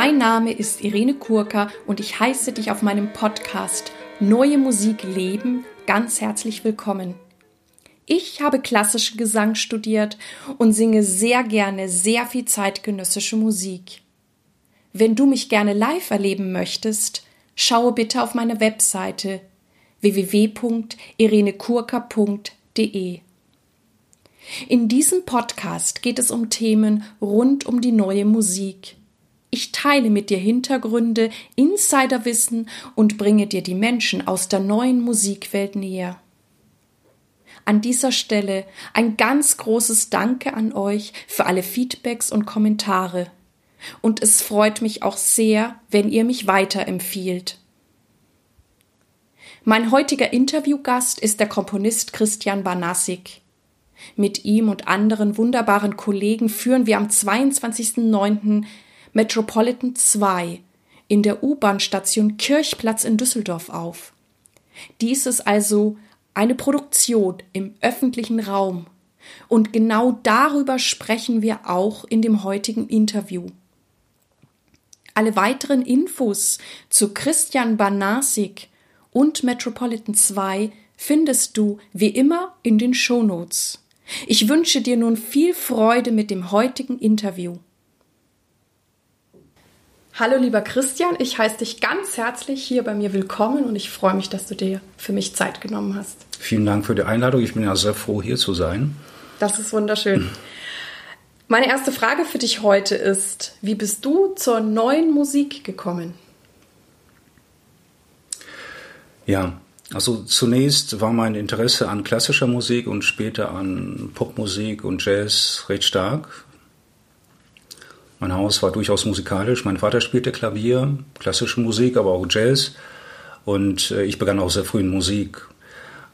Mein Name ist Irene Kurka und ich heiße dich auf meinem Podcast Neue Musik leben ganz herzlich willkommen. Ich habe klassischen Gesang studiert und singe sehr gerne sehr viel zeitgenössische Musik. Wenn du mich gerne live erleben möchtest, schaue bitte auf meine Webseite www.irenekurka.de. In diesem Podcast geht es um Themen rund um die neue Musik. Ich teile mit dir Hintergründe, Insiderwissen und bringe dir die Menschen aus der neuen Musikwelt näher. An dieser Stelle ein ganz großes Danke an euch für alle Feedbacks und Kommentare. Und es freut mich auch sehr, wenn ihr mich weiterempfiehlt. Mein heutiger Interviewgast ist der Komponist Christian Banasik. Mit ihm und anderen wunderbaren Kollegen führen wir am 22.09. Metropolitan 2 in der U-Bahn-Station Kirchplatz in Düsseldorf auf. Dies ist also eine Produktion im öffentlichen Raum. Und genau darüber sprechen wir auch in dem heutigen Interview. Alle weiteren Infos zu Christian Banasik und Metropolitan 2 findest du wie immer in den Shownotes. Ich wünsche dir nun viel Freude mit dem heutigen Interview. Hallo lieber Christian, ich heiße dich ganz herzlich hier bei mir willkommen und ich freue mich, dass du dir für mich Zeit genommen hast. Vielen Dank für die Einladung. Ich bin ja sehr froh, hier zu sein. Das ist wunderschön. Meine erste Frage für dich heute ist, wie bist du zur neuen Musik gekommen? Ja, also zunächst war mein Interesse an klassischer Musik und später an Popmusik und Jazz recht stark. Mein Haus war durchaus musikalisch. Mein Vater spielte Klavier, klassische Musik, aber auch Jazz. Und äh, ich begann auch sehr früh in Musik.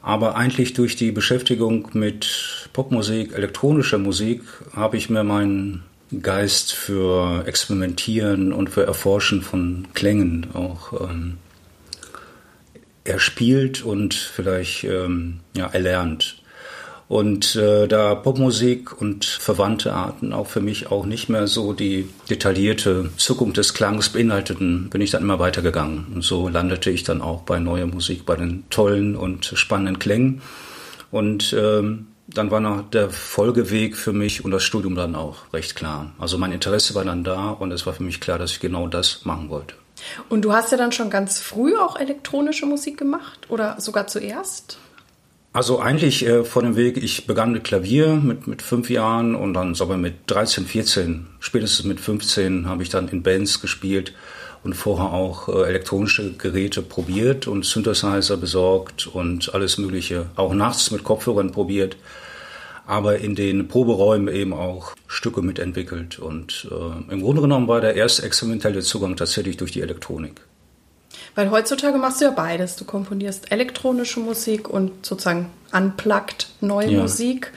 Aber eigentlich durch die Beschäftigung mit Popmusik, elektronischer Musik, habe ich mir meinen Geist für Experimentieren und für Erforschen von Klängen auch ähm, erspielt und vielleicht ähm, ja, erlernt. Und äh, da Popmusik und verwandte Arten auch für mich auch nicht mehr so die detaillierte Zuckung des Klangs beinhalteten, bin ich dann immer weitergegangen. Und so landete ich dann auch bei neuer Musik, bei den tollen und spannenden Klängen. Und ähm, dann war noch der Folgeweg für mich und das Studium dann auch recht klar. Also mein Interesse war dann da und es war für mich klar, dass ich genau das machen wollte. Und du hast ja dann schon ganz früh auch elektronische Musik gemacht oder sogar zuerst? Also eigentlich äh, vor dem Weg, ich begann mit Klavier mit, mit fünf Jahren und dann aber mit 13, 14, spätestens mit 15 habe ich dann in Bands gespielt und vorher auch äh, elektronische Geräte probiert und Synthesizer besorgt und alles Mögliche, auch nachts mit Kopfhörern probiert aber in den Proberäumen eben auch Stücke mitentwickelt. Und äh, im Grunde genommen war der erste experimentelle Zugang tatsächlich durch die Elektronik. Weil heutzutage machst du ja beides. Du komponierst elektronische Musik und sozusagen unplugged neue ja. Musik.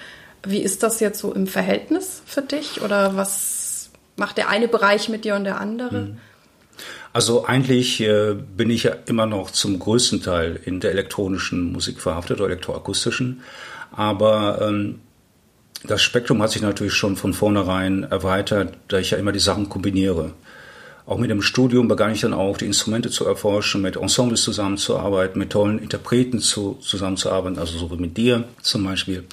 Wie ist das jetzt so im Verhältnis für dich? Oder was macht der eine Bereich mit dir und der andere? Mhm. Also eigentlich äh, bin ich ja immer noch zum größten Teil in der elektronischen Musik verhaftet oder elektroakustischen. Aber ähm, das Spektrum hat sich natürlich schon von vornherein erweitert, da ich ja immer die Sachen kombiniere. Auch mit dem Studium begann ich dann auch, die Instrumente zu erforschen, mit Ensembles zusammenzuarbeiten, mit tollen Interpreten zu, zusammenzuarbeiten, also so wie mit dir zum Beispiel.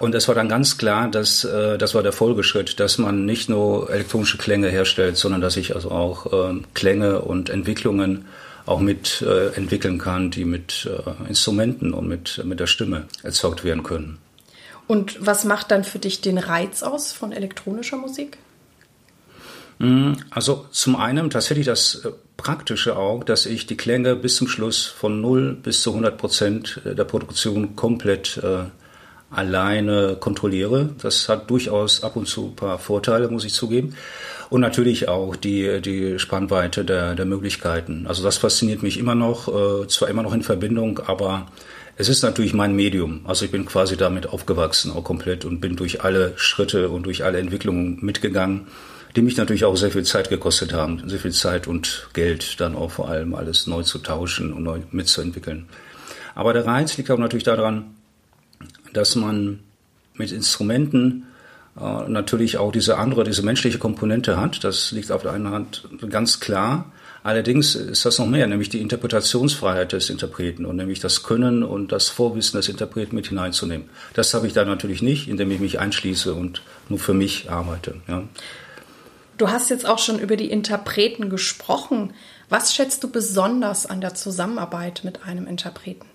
Und es war dann ganz klar, dass äh, das war der Folgeschritt, dass man nicht nur elektronische Klänge herstellt, sondern dass ich also auch äh, Klänge und Entwicklungen auch mit äh, entwickeln kann, die mit äh, Instrumenten und mit, mit der Stimme erzeugt werden können. Und was macht dann für dich den Reiz aus von elektronischer Musik? Mm, also zum einen tatsächlich das äh, Praktische auch, dass ich die Klänge bis zum Schluss von 0 bis zu 100 Prozent äh, der Produktion komplett äh, alleine kontrolliere. Das hat durchaus ab und zu ein paar Vorteile, muss ich zugeben. Und natürlich auch die, die Spannweite der, der Möglichkeiten. Also das fasziniert mich immer noch, äh, zwar immer noch in Verbindung, aber es ist natürlich mein Medium. Also ich bin quasi damit aufgewachsen, auch komplett und bin durch alle Schritte und durch alle Entwicklungen mitgegangen, die mich natürlich auch sehr viel Zeit gekostet haben. Sehr viel Zeit und Geld dann auch vor allem alles neu zu tauschen und neu mitzuentwickeln. Aber der Reiz liegt auch natürlich daran, dass man mit Instrumenten äh, natürlich auch diese andere, diese menschliche Komponente hat. Das liegt auf der einen Hand ganz klar. Allerdings ist das noch mehr, nämlich die Interpretationsfreiheit des Interpreten und nämlich das Können und das Vorwissen des Interpreten mit hineinzunehmen. Das habe ich da natürlich nicht, indem ich mich einschließe und nur für mich arbeite. Ja. Du hast jetzt auch schon über die Interpreten gesprochen. Was schätzt du besonders an der Zusammenarbeit mit einem Interpreten?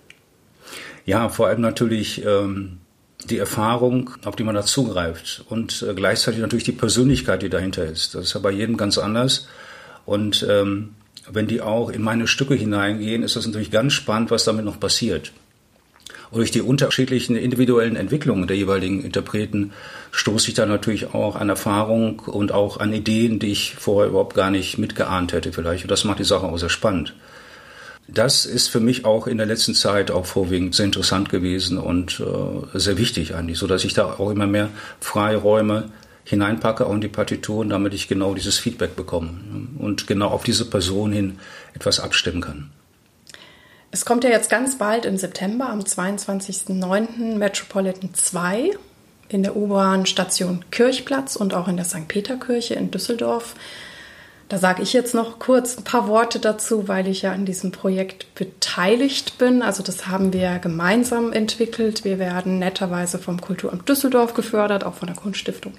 Ja, vor allem natürlich ähm, die Erfahrung, auf die man da zugreift und äh, gleichzeitig natürlich die Persönlichkeit, die dahinter ist. Das ist ja bei jedem ganz anders. Und ähm, wenn die auch in meine Stücke hineingehen, ist das natürlich ganz spannend, was damit noch passiert. Und durch die unterschiedlichen individuellen Entwicklungen der jeweiligen Interpreten stoße ich da natürlich auch an Erfahrung und auch an Ideen, die ich vorher überhaupt gar nicht mitgeahnt hätte vielleicht. Und das macht die Sache auch sehr spannend. Das ist für mich auch in der letzten Zeit auch vorwiegend sehr interessant gewesen und äh, sehr wichtig eigentlich, so dass ich da auch immer mehr Freiräume hineinpacke auch in die Partituren, damit ich genau dieses Feedback bekomme und genau auf diese Person hin etwas abstimmen kann. Es kommt ja jetzt ganz bald im September, am 22.09. Metropolitan 2 in der U-Bahn-Station Kirchplatz und auch in der St. Peter-Kirche in Düsseldorf. Da sage ich jetzt noch kurz ein paar Worte dazu, weil ich ja an diesem Projekt beteiligt bin. Also das haben wir gemeinsam entwickelt. Wir werden netterweise vom Kulturamt Düsseldorf gefördert, auch von der Kunststiftung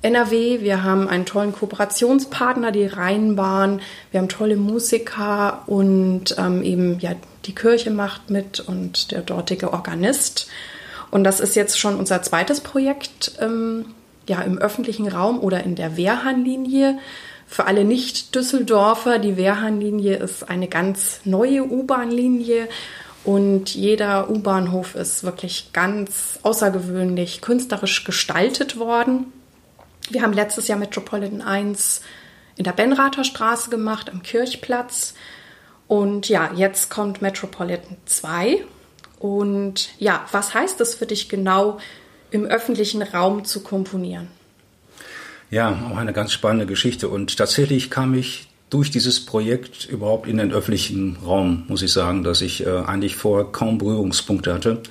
NRW. Wir haben einen tollen Kooperationspartner, die Rheinbahn. Wir haben tolle Musiker und ähm, eben ja die Kirche macht mit und der dortige Organist. Und das ist jetzt schon unser zweites Projekt ähm, ja im öffentlichen Raum oder in der Wehrhahnlinie. Für alle Nicht-Düsseldorfer, die Wehrhahnlinie ist eine ganz neue U-Bahn-Linie und jeder U-Bahnhof ist wirklich ganz außergewöhnlich künstlerisch gestaltet worden. Wir haben letztes Jahr Metropolitan 1 in der Benrather Straße gemacht, am Kirchplatz. Und ja, jetzt kommt Metropolitan 2. Und ja, was heißt es für dich genau, im öffentlichen Raum zu komponieren? Ja, auch eine ganz spannende Geschichte. Und tatsächlich kam ich durch dieses Projekt überhaupt in den öffentlichen Raum, muss ich sagen, dass ich äh, eigentlich vorher kaum Berührungspunkte hatte.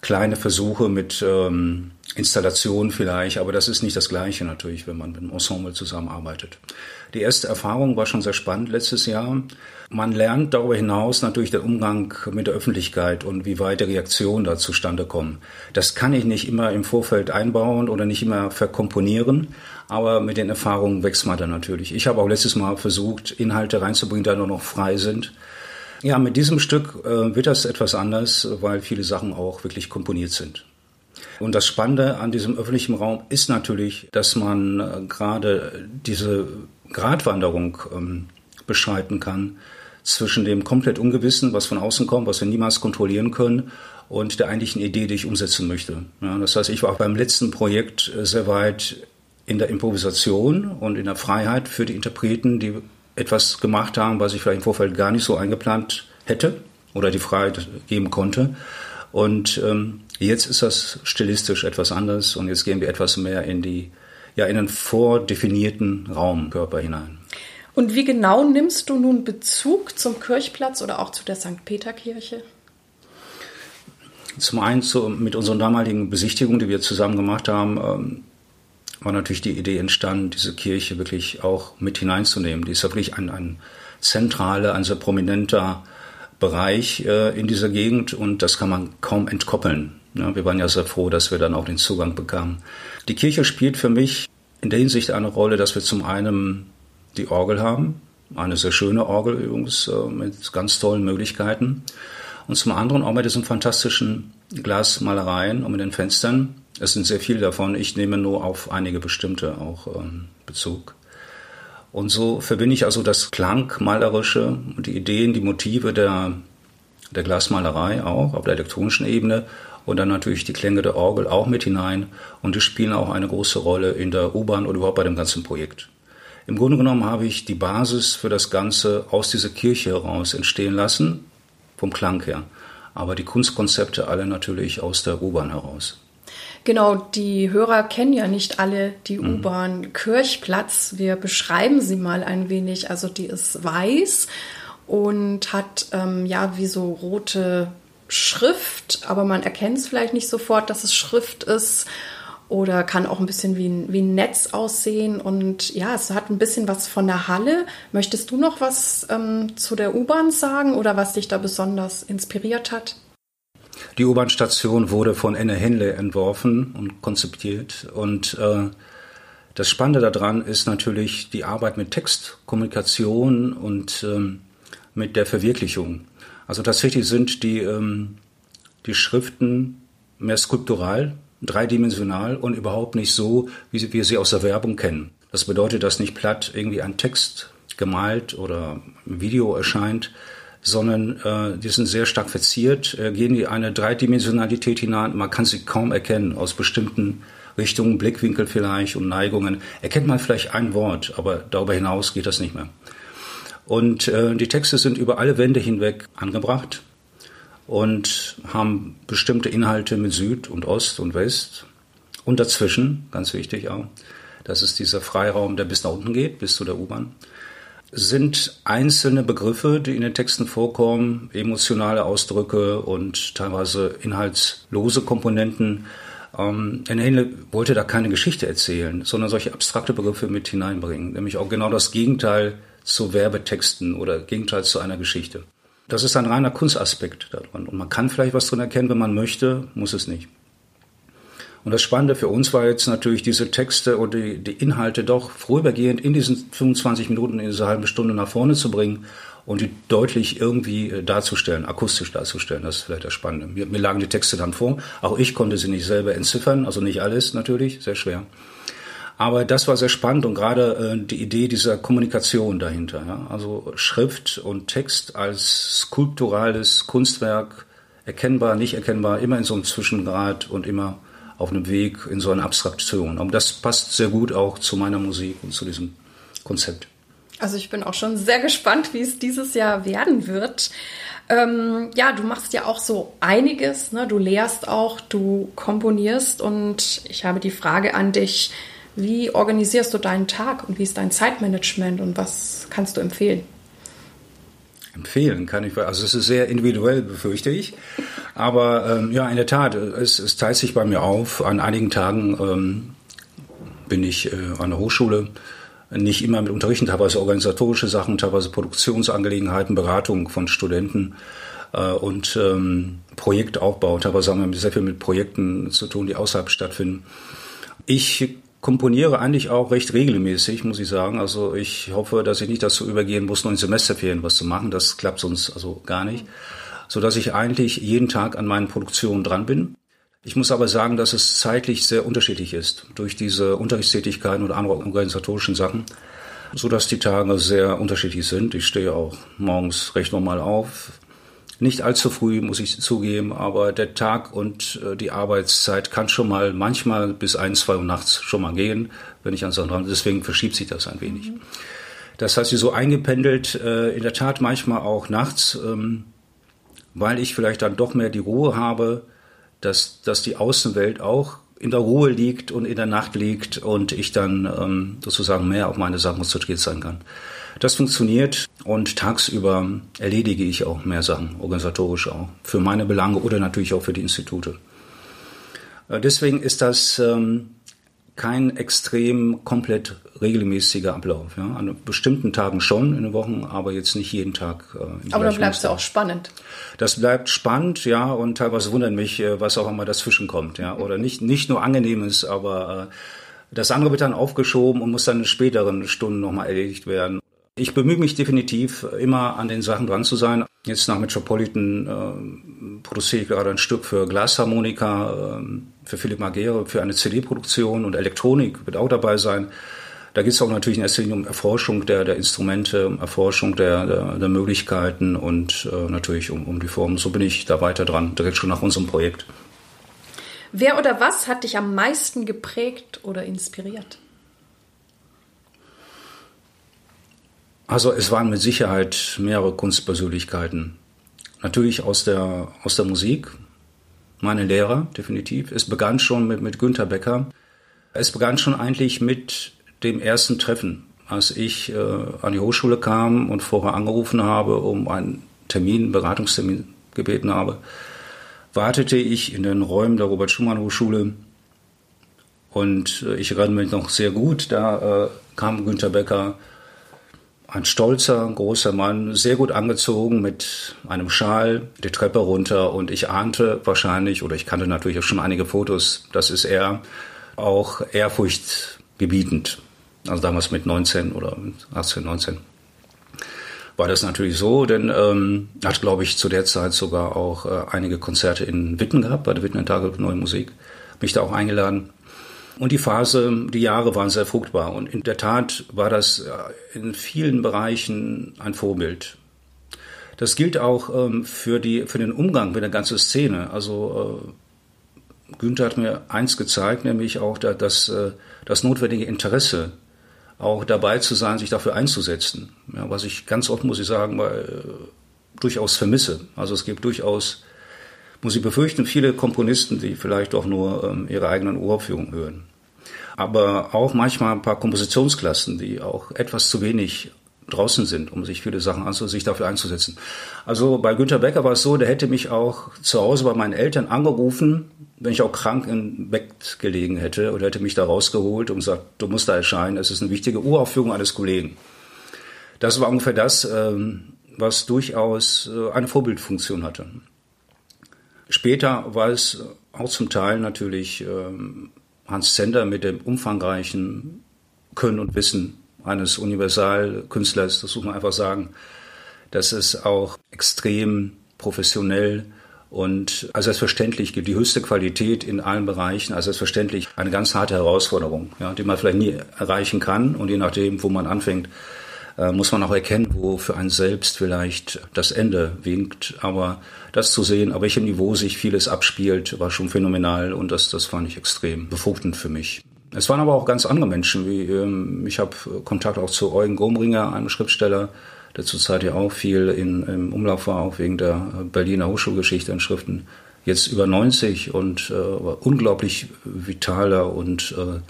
Kleine Versuche mit ähm, Installation vielleicht, aber das ist nicht das Gleiche natürlich, wenn man mit einem Ensemble zusammenarbeitet. Die erste Erfahrung war schon sehr spannend letztes Jahr. Man lernt darüber hinaus natürlich den Umgang mit der Öffentlichkeit und wie weit die Reaktionen da zustande kommen. Das kann ich nicht immer im Vorfeld einbauen oder nicht immer verkomponieren, aber mit den Erfahrungen wächst man dann natürlich. Ich habe auch letztes Mal versucht, Inhalte reinzubringen, die nur noch frei sind. Ja, mit diesem Stück äh, wird das etwas anders, weil viele Sachen auch wirklich komponiert sind. Und das Spannende an diesem öffentlichen Raum ist natürlich, dass man äh, gerade diese Gratwanderung ähm, beschreiten kann zwischen dem komplett Ungewissen, was von außen kommt, was wir niemals kontrollieren können, und der eigentlichen Idee, die ich umsetzen möchte. Ja, das heißt, ich war auch beim letzten Projekt äh, sehr weit in der Improvisation und in der Freiheit für die Interpreten, die etwas gemacht haben, was ich vielleicht im Vorfeld gar nicht so eingeplant hätte oder die Freiheit geben konnte. Und ähm, Jetzt ist das stilistisch etwas anders und jetzt gehen wir etwas mehr in die, ja, in einen vordefinierten Raumkörper hinein. Und wie genau nimmst du nun Bezug zum Kirchplatz oder auch zu der St. Peterkirche? Zum einen zu, mit unseren damaligen Besichtigungen, die wir zusammen gemacht haben, ähm, war natürlich die Idee entstanden, diese Kirche wirklich auch mit hineinzunehmen. Die ist wirklich ein, ein zentraler, ein sehr prominenter Bereich äh, in dieser Gegend und das kann man kaum entkoppeln. Ja, wir waren ja sehr froh, dass wir dann auch den Zugang bekamen. Die Kirche spielt für mich in der Hinsicht eine Rolle, dass wir zum einen die Orgel haben, eine sehr schöne Orgel übrigens äh, mit ganz tollen Möglichkeiten und zum anderen auch mit diesen fantastischen Glasmalereien und mit den Fenstern. Es sind sehr viele davon. Ich nehme nur auf einige bestimmte auch ähm, Bezug. Und so verbinde ich also das Klangmalerische und die Ideen, die Motive der, der Glasmalerei auch auf der elektronischen Ebene und dann natürlich die Klänge der Orgel auch mit hinein und die spielen auch eine große Rolle in der U-Bahn und überhaupt bei dem ganzen Projekt. Im Grunde genommen habe ich die Basis für das Ganze aus dieser Kirche heraus entstehen lassen, vom Klang her, aber die Kunstkonzepte alle natürlich aus der U-Bahn heraus. Genau, die Hörer kennen ja nicht alle die mhm. U-Bahn Kirchplatz. Wir beschreiben sie mal ein wenig. Also die ist weiß und hat ähm, ja wie so rote Schrift, aber man erkennt es vielleicht nicht sofort, dass es Schrift ist. oder kann auch ein bisschen wie ein, wie ein Netz aussehen. Und ja, es hat ein bisschen was von der Halle. Möchtest du noch was ähm, zu der U-Bahn sagen oder was dich da besonders inspiriert hat? Die U-Bahn-Station wurde von Enne Henle entworfen und konzipiert. Und äh, das Spannende daran ist natürlich die Arbeit mit Text, Kommunikation und ähm, mit der Verwirklichung. Also tatsächlich sind die, ähm, die Schriften mehr skulptural, dreidimensional und überhaupt nicht so, wie wir sie aus der Werbung kennen. Das bedeutet, dass nicht platt irgendwie ein Text gemalt oder im Video erscheint, sondern äh, die sind sehr stark verziert, äh, gehen in eine Dreidimensionalität hinein. Man kann sie kaum erkennen aus bestimmten Richtungen, Blickwinkel vielleicht und Neigungen. Erkennt man vielleicht ein Wort, aber darüber hinaus geht das nicht mehr. Und äh, die Texte sind über alle Wände hinweg angebracht und haben bestimmte Inhalte mit Süd und Ost und West und dazwischen, ganz wichtig auch, das ist dieser Freiraum, der bis nach unten geht, bis zu der U-Bahn, sind einzelne Begriffe, die in den Texten vorkommen, emotionale Ausdrücke und teilweise inhaltslose Komponenten. Ähm, Henle wollte da keine Geschichte erzählen, sondern solche abstrakte Begriffe mit hineinbringen, nämlich auch genau das Gegenteil zu Werbetexten oder Gegenteil zu einer Geschichte. Das ist ein reiner Kunstaspekt daran. Und man kann vielleicht was drin erkennen, wenn man möchte, muss es nicht. Und das Spannende für uns war jetzt natürlich diese Texte und die, die Inhalte doch vorübergehend in diesen 25 Minuten, in dieser halben Stunde nach vorne zu bringen und die deutlich irgendwie äh, darzustellen, akustisch darzustellen. Das ist vielleicht das Spannende. Mir, mir lagen die Texte dann vor. Auch ich konnte sie nicht selber entziffern, also nicht alles natürlich, sehr schwer. Aber das war sehr spannend und gerade äh, die Idee dieser Kommunikation dahinter. Ja? Also Schrift und Text als skulpturales Kunstwerk, erkennbar, nicht erkennbar, immer in so einem Zwischengrad und immer auf einem Weg in so eine Abstraktion. Und das passt sehr gut auch zu meiner Musik und zu diesem Konzept. Also ich bin auch schon sehr gespannt, wie es dieses Jahr werden wird. Ähm, ja, du machst ja auch so einiges. Ne? Du lehrst auch, du komponierst und ich habe die Frage an dich, wie organisierst du deinen Tag und wie ist dein Zeitmanagement und was kannst du empfehlen? Empfehlen kann ich, also es ist sehr individuell, befürchte ich. Aber ähm, ja, in der Tat, es, es teilt sich bei mir auf. An einigen Tagen ähm, bin ich äh, an der Hochschule, nicht immer mit Unterrichten, teilweise organisatorische Sachen, teilweise Produktionsangelegenheiten, Beratung von Studenten äh, und ähm, Projektaufbau. Teilweise haben wir sehr viel mit Projekten zu tun, die außerhalb stattfinden. Ich komponiere eigentlich auch recht regelmäßig, muss ich sagen. Also ich hoffe, dass ich nicht dazu übergehen muss, nur in Semesterferien was zu machen. Das klappt sonst also gar nicht. So dass ich eigentlich jeden Tag an meinen Produktionen dran bin. Ich muss aber sagen, dass es zeitlich sehr unterschiedlich ist durch diese Unterrichtstätigkeiten oder andere organisatorischen Sachen, so dass die Tage sehr unterschiedlich sind. Ich stehe auch morgens recht normal auf, nicht allzu früh, muss ich zugeben, aber der Tag und äh, die Arbeitszeit kann schon mal manchmal bis ein, zwei Uhr nachts schon mal gehen, wenn ich an Sachen dran Deswegen verschiebt sich das ein wenig. Mhm. Das heißt, sie so eingependelt, äh, in der Tat manchmal auch nachts, ähm, weil ich vielleicht dann doch mehr die Ruhe habe, dass, dass die Außenwelt auch in der Ruhe liegt und in der Nacht liegt und ich dann ähm, sozusagen mehr auf meine Sachen konzentriert sein kann. Das funktioniert und tagsüber erledige ich auch mehr Sachen, organisatorisch auch, für meine Belange oder natürlich auch für die Institute. Äh, deswegen ist das ähm, kein extrem komplett regelmäßiger Ablauf. Ja. An bestimmten Tagen schon in den Wochen, aber jetzt nicht jeden Tag. Äh, aber dann bleibt es auch spannend. Das bleibt spannend, ja, und teilweise wundert mich, äh, was auch immer dazwischen kommt, ja, oder nicht nicht nur angenehmes, aber äh, das andere wird dann aufgeschoben und muss dann in späteren Stunden nochmal erledigt werden. Ich bemühe mich definitiv immer an den Sachen dran zu sein. Jetzt nach Metropolitan äh, produziere ich gerade ein Stück für Glasharmonika, äh, für Philipp Magere, für eine CD-Produktion und Elektronik wird auch dabei sein. Da geht es auch natürlich in erster Linie um Erforschung der, der Instrumente, um Erforschung der, der, der Möglichkeiten und äh, natürlich um, um die Formen. So bin ich da weiter dran, direkt schon nach unserem Projekt. Wer oder was hat dich am meisten geprägt oder inspiriert? Also es waren mit Sicherheit mehrere Kunstpersönlichkeiten. Natürlich aus der, aus der Musik, meine Lehrer, definitiv. Es begann schon mit, mit Günter Becker. Es begann schon eigentlich mit dem ersten Treffen, als ich äh, an die Hochschule kam und vorher angerufen habe, um einen Termin, einen Beratungstermin gebeten habe, wartete ich in den Räumen der Robert-Schumann-Hochschule Und äh, ich erinnere mich noch sehr gut, da äh, kam Günter Becker, ein stolzer, großer Mann, sehr gut angezogen mit einem Schal, die Treppe runter und ich ahnte wahrscheinlich, oder ich kannte natürlich auch schon einige Fotos, das ist er, auch ehrfurchtgebietend. Also damals mit 19 oder 18, 19 war das natürlich so, denn ähm, hat, glaube ich, zu der Zeit sogar auch äh, einige Konzerte in Witten gehabt, bei der Wittener Tage Neue Musik. Mich da auch eingeladen. Und die Phase, die Jahre waren sehr fruchtbar. Und in der Tat war das äh, in vielen Bereichen ein Vorbild. Das gilt auch ähm, für, die, für den Umgang mit der ganzen Szene. Also äh, Günther hat mir eins gezeigt, nämlich auch da, dass, äh, das notwendige Interesse auch dabei zu sein, sich dafür einzusetzen. Ja, was ich ganz oft, muss ich sagen, weil, äh, durchaus vermisse. Also es gibt durchaus, muss ich befürchten, viele Komponisten, die vielleicht auch nur ähm, ihre eigenen Uraufführungen hören. Aber auch manchmal ein paar Kompositionsklassen, die auch etwas zu wenig draußen sind, um sich viele Sachen anzusehen, sich dafür einzusetzen. Also bei Günter Becker war es so, der hätte mich auch zu Hause bei meinen Eltern angerufen, wenn ich auch krank im Bett gelegen hätte oder hätte mich da rausgeholt und gesagt, du musst da erscheinen, es ist eine wichtige Uraufführung eines Kollegen. Das war ungefähr das, ähm, was durchaus äh, eine Vorbildfunktion hatte. Später war es auch zum Teil natürlich ähm, Hans Zender mit dem umfangreichen Können und Wissen eines Universalkünstlers, das muss man einfach sagen, dass es auch extrem professionell und als selbstverständlich gibt die höchste Qualität in allen Bereichen, als selbstverständlich eine ganz harte Herausforderung, ja, die man vielleicht nie erreichen kann und je nachdem, wo man anfängt, äh, muss man auch erkennen, wo für einen selbst vielleicht das Ende winkt. Aber das zu sehen, auf welchem Niveau sich vieles abspielt, war schon phänomenal und das, das fand ich extrem befruchtend für mich. Es waren aber auch ganz andere Menschen, wie ähm, ich habe Kontakt auch zu Eugen Gomringer, einem Schriftsteller, der zurzeit ja auch viel in, im Umlauf war, auch wegen der Berliner Hochschulgeschichte in Schriften. Jetzt über 90 und äh, unglaublich vitaler und, äh,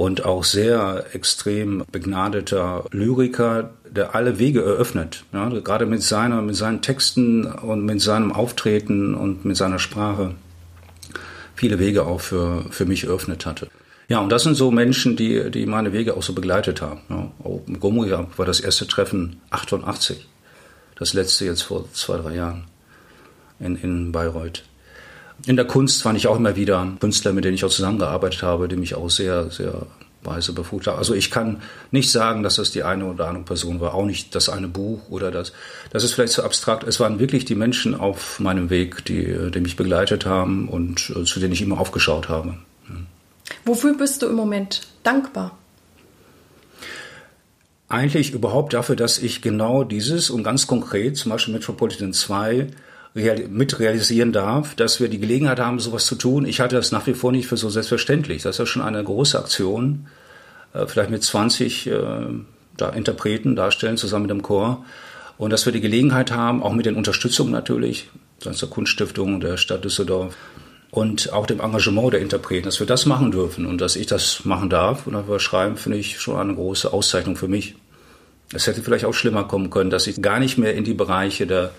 und auch sehr extrem begnadeter Lyriker, der alle Wege eröffnet. Ja, gerade mit, seiner, mit seinen Texten und mit seinem Auftreten und mit seiner Sprache viele Wege auch für, für mich eröffnet hatte. Ja, und das sind so Menschen, die, die meine Wege auch so begleitet haben. Ja, mit Gomuja war das erste Treffen 88. Das letzte jetzt vor zwei, drei Jahren in, in Bayreuth. In der Kunst fand ich auch immer wieder Künstler, mit denen ich auch zusammengearbeitet habe, die mich auch sehr, sehr weise befugt haben. Also ich kann nicht sagen, dass das die eine oder andere Person war, auch nicht das eine Buch oder das. Das ist vielleicht zu abstrakt. Es waren wirklich die Menschen auf meinem Weg, die, die mich begleitet haben und äh, zu denen ich immer aufgeschaut habe. Wofür bist du im Moment dankbar? Eigentlich überhaupt dafür, dass ich genau dieses und ganz konkret, zum Beispiel Metropolitan 2, real, mit realisieren darf, dass wir die Gelegenheit haben, sowas zu tun. Ich halte das nach wie vor nicht für so selbstverständlich. Das ist ja schon eine große Aktion, äh, vielleicht mit 20 äh, Interpreten darstellen, zusammen mit dem Chor. Und dass wir die Gelegenheit haben, auch mit den Unterstützungen natürlich, der Kunststiftung der Stadt Düsseldorf, und auch dem Engagement der Interpreten, dass wir das machen dürfen und dass ich das machen darf und dafür schreiben, finde ich schon eine große Auszeichnung für mich. Es hätte vielleicht auch schlimmer kommen können, dass ich gar nicht mehr in die Bereiche der,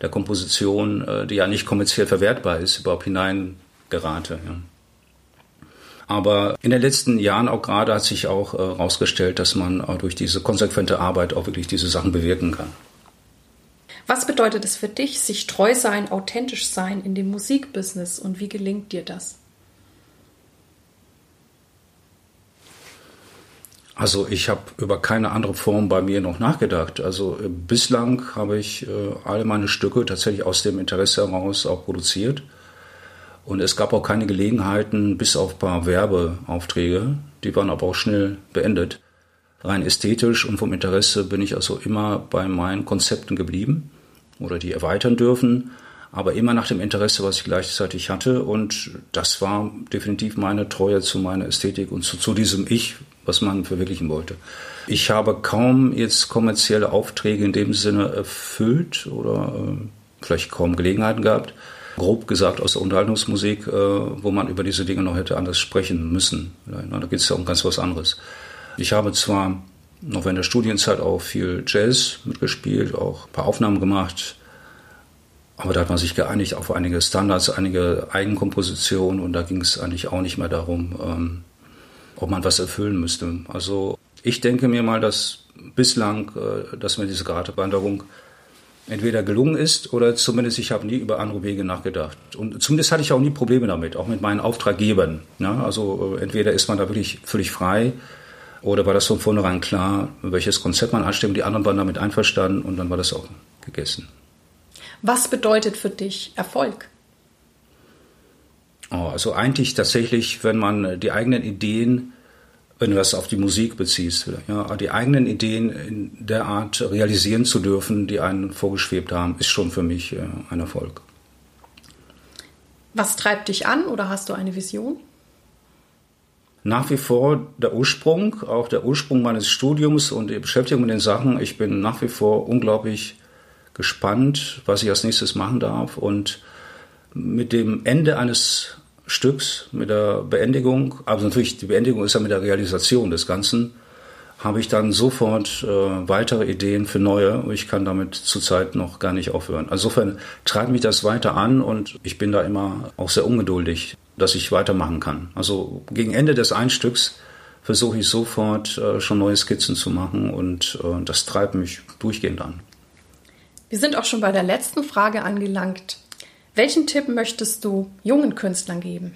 der Komposition, äh, die ja nicht kommerziell verwertbar ist, überhaupt hineingerate. Ja. Aber in den letzten Jahren auch gerade hat sich auch herausgestellt, äh, dass man durch diese konsequente Arbeit auch wirklich diese Sachen bewirken kann. Was bedeutet es für dich, sich treu sein, authentisch sein in dem Musikbusiness und wie gelingt dir das? Also ich habe über keine andere Form bei mir noch nachgedacht. Also äh, bislang habe ich äh, alle meine Stücke tatsächlich aus dem Interesse heraus auch produziert. Und es gab auch keine Gelegenheiten, bis auf ein paar Werbeaufträge, die waren aber auch schnell beendet. Rein ästhetisch und vom Interesse bin ich also immer bei meinen Konzepten geblieben oder die erweitern dürfen, aber immer nach dem Interesse, was ich gleichzeitig hatte. Und das war definitiv meine Treue zu meiner Ästhetik und zu, zu diesem Ich, was man verwirklichen wollte. Ich habe kaum jetzt kommerzielle Aufträge in dem Sinne erfüllt oder äh, vielleicht kaum Gelegenheiten gehabt. Grob gesagt aus der Unterhaltungsmusik, äh, wo man über diese Dinge noch hätte anders sprechen müssen. Da geht es ja um ganz was anderes. Ich habe zwar noch während der Studienzeit auch viel Jazz mitgespielt, auch ein paar Aufnahmen gemacht. Aber da hat man sich geeinigt auf einige Standards, einige Eigenkompositionen und da ging es eigentlich auch nicht mehr darum, ähm, ob man was erfüllen müsste. Also ich denke mir mal, dass bislang, äh, dass mir diese Gratwanderung entweder gelungen ist oder zumindest ich habe nie über andere Wege nachgedacht. Und zumindest hatte ich auch nie Probleme damit, auch mit meinen Auftraggebern. Ja, also äh, entweder ist man da wirklich völlig frei oder war das von vornherein klar, welches Konzept man anstimmt. Die anderen waren damit einverstanden und dann war das auch gegessen. Was bedeutet für dich Erfolg? Oh, also eigentlich tatsächlich, wenn man die eigenen Ideen wenn du das auf die Musik beziehst, ja, die eigenen Ideen in der Art realisieren zu dürfen, die einen vorgeschwebt haben, ist schon für mich äh, ein Erfolg. Was treibt dich an oder hast du eine Vision? Nach wie vor der Ursprung, auch der Ursprung meines Studiums und die Beschäftigung mit den Sachen. Ich bin nach wie vor unglaublich gespannt, was ich als nächstes machen darf. Und mit dem Ende eines Stücks mit der Beendigung, also natürlich die Beendigung ist ja mit der Realisation des Ganzen, habe ich dann sofort äh, weitere Ideen für neue. Ich kann damit zurzeit noch gar nicht aufhören. insofern treibt mich das weiter an und ich bin da immer auch sehr ungeduldig, dass ich weitermachen kann. Also gegen Ende des Einstücks versuche ich sofort äh, schon neue Skizzen zu machen und äh, das treibt mich durchgehend an. Wir sind auch schon bei der letzten Frage angelangt. Welchen Tipp möchtest du jungen Künstlern geben?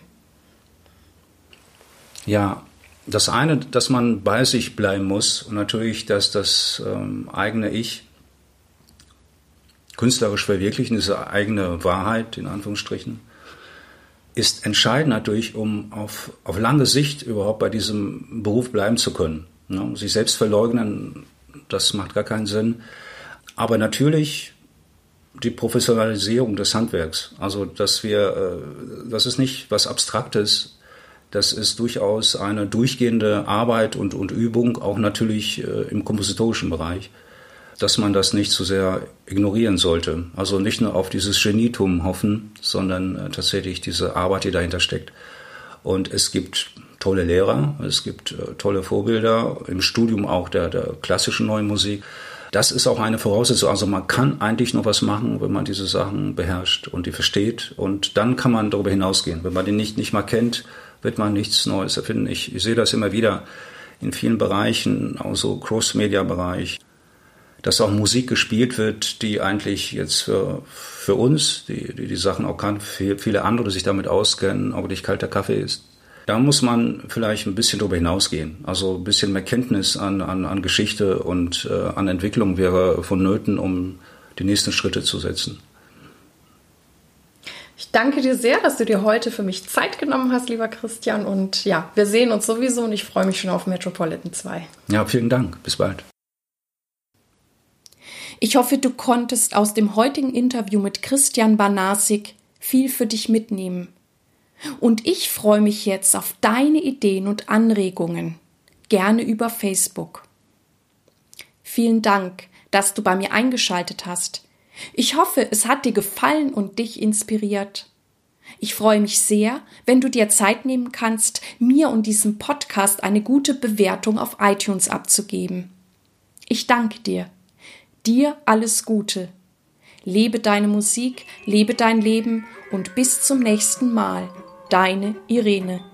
Ja, das eine, dass man bei sich bleiben muss und natürlich, dass das ähm, eigene Ich künstlerisch verwirklichen, diese eigene Wahrheit in Anführungsstrichen, ist entscheidend natürlich, um auf, auf lange Sicht überhaupt bei diesem Beruf bleiben zu können. Ne? Sich selbst verleugnen, das macht gar keinen Sinn. Aber natürlich die Professionalisierung des Handwerks. Also, dass wir, äh, das ist nicht was Abstraktes, das ist durchaus eine durchgehende Arbeit und, und Übung, auch natürlich äh, im kompositorischen Bereich, dass man das nicht zu sehr ignorieren sollte. Also nicht nur auf dieses Genietum hoffen, sondern äh, tatsächlich diese Arbeit, die dahinter steckt. Und es gibt tolle Lehrer, es gibt tolle Vorbilder im Studium auch der, der klassischen neuen Musik. Das ist auch eine Voraussetzung. Also man kann eigentlich nur was machen, wenn man diese Sachen beherrscht und die versteht. Und dann kann man darüber hinausgehen. Wenn man die nicht, nicht mal kennt, wird man nichts Neues erfinden. Ich, ich sehe das immer wieder in vielen Bereichen, auch so Cross-Media-Bereich, dass auch Musik gespielt wird, die eigentlich jetzt für, für uns, die, die die Sachen auch kann, für viele andere, die sich damit auskennen, auch nicht kalter Kaffee ist. Da muss man vielleicht ein bisschen darüber hinausgehen. Also ein bisschen mehr Kenntnis an, an, an Geschichte und äh, an Entwicklung wäre vonnöten, um die nächsten Schritte zu setzen. Ich danke dir sehr, dass du dir heute für mich Zeit genommen hast, lieber Christian. Und ja, wir sehen uns sowieso und ich freue mich schon auf Metropolitan 2. Ja, vielen Dank. Bis bald. Ich hoffe, du konntest aus dem heutigen Interview mit Christian Banasik viel für dich mitnehmen. Und ich freue mich jetzt auf deine Ideen und Anregungen, gerne über Facebook. Vielen Dank, dass du bei mir eingeschaltet hast. Ich hoffe, es hat dir gefallen und dich inspiriert. Ich freue mich sehr, wenn du dir Zeit nehmen kannst, mir und diesem Podcast eine gute Bewertung auf iTunes abzugeben. Ich danke dir. Dir alles Gute. Lebe deine Musik, lebe dein Leben und bis zum nächsten Mal. Deine Irene.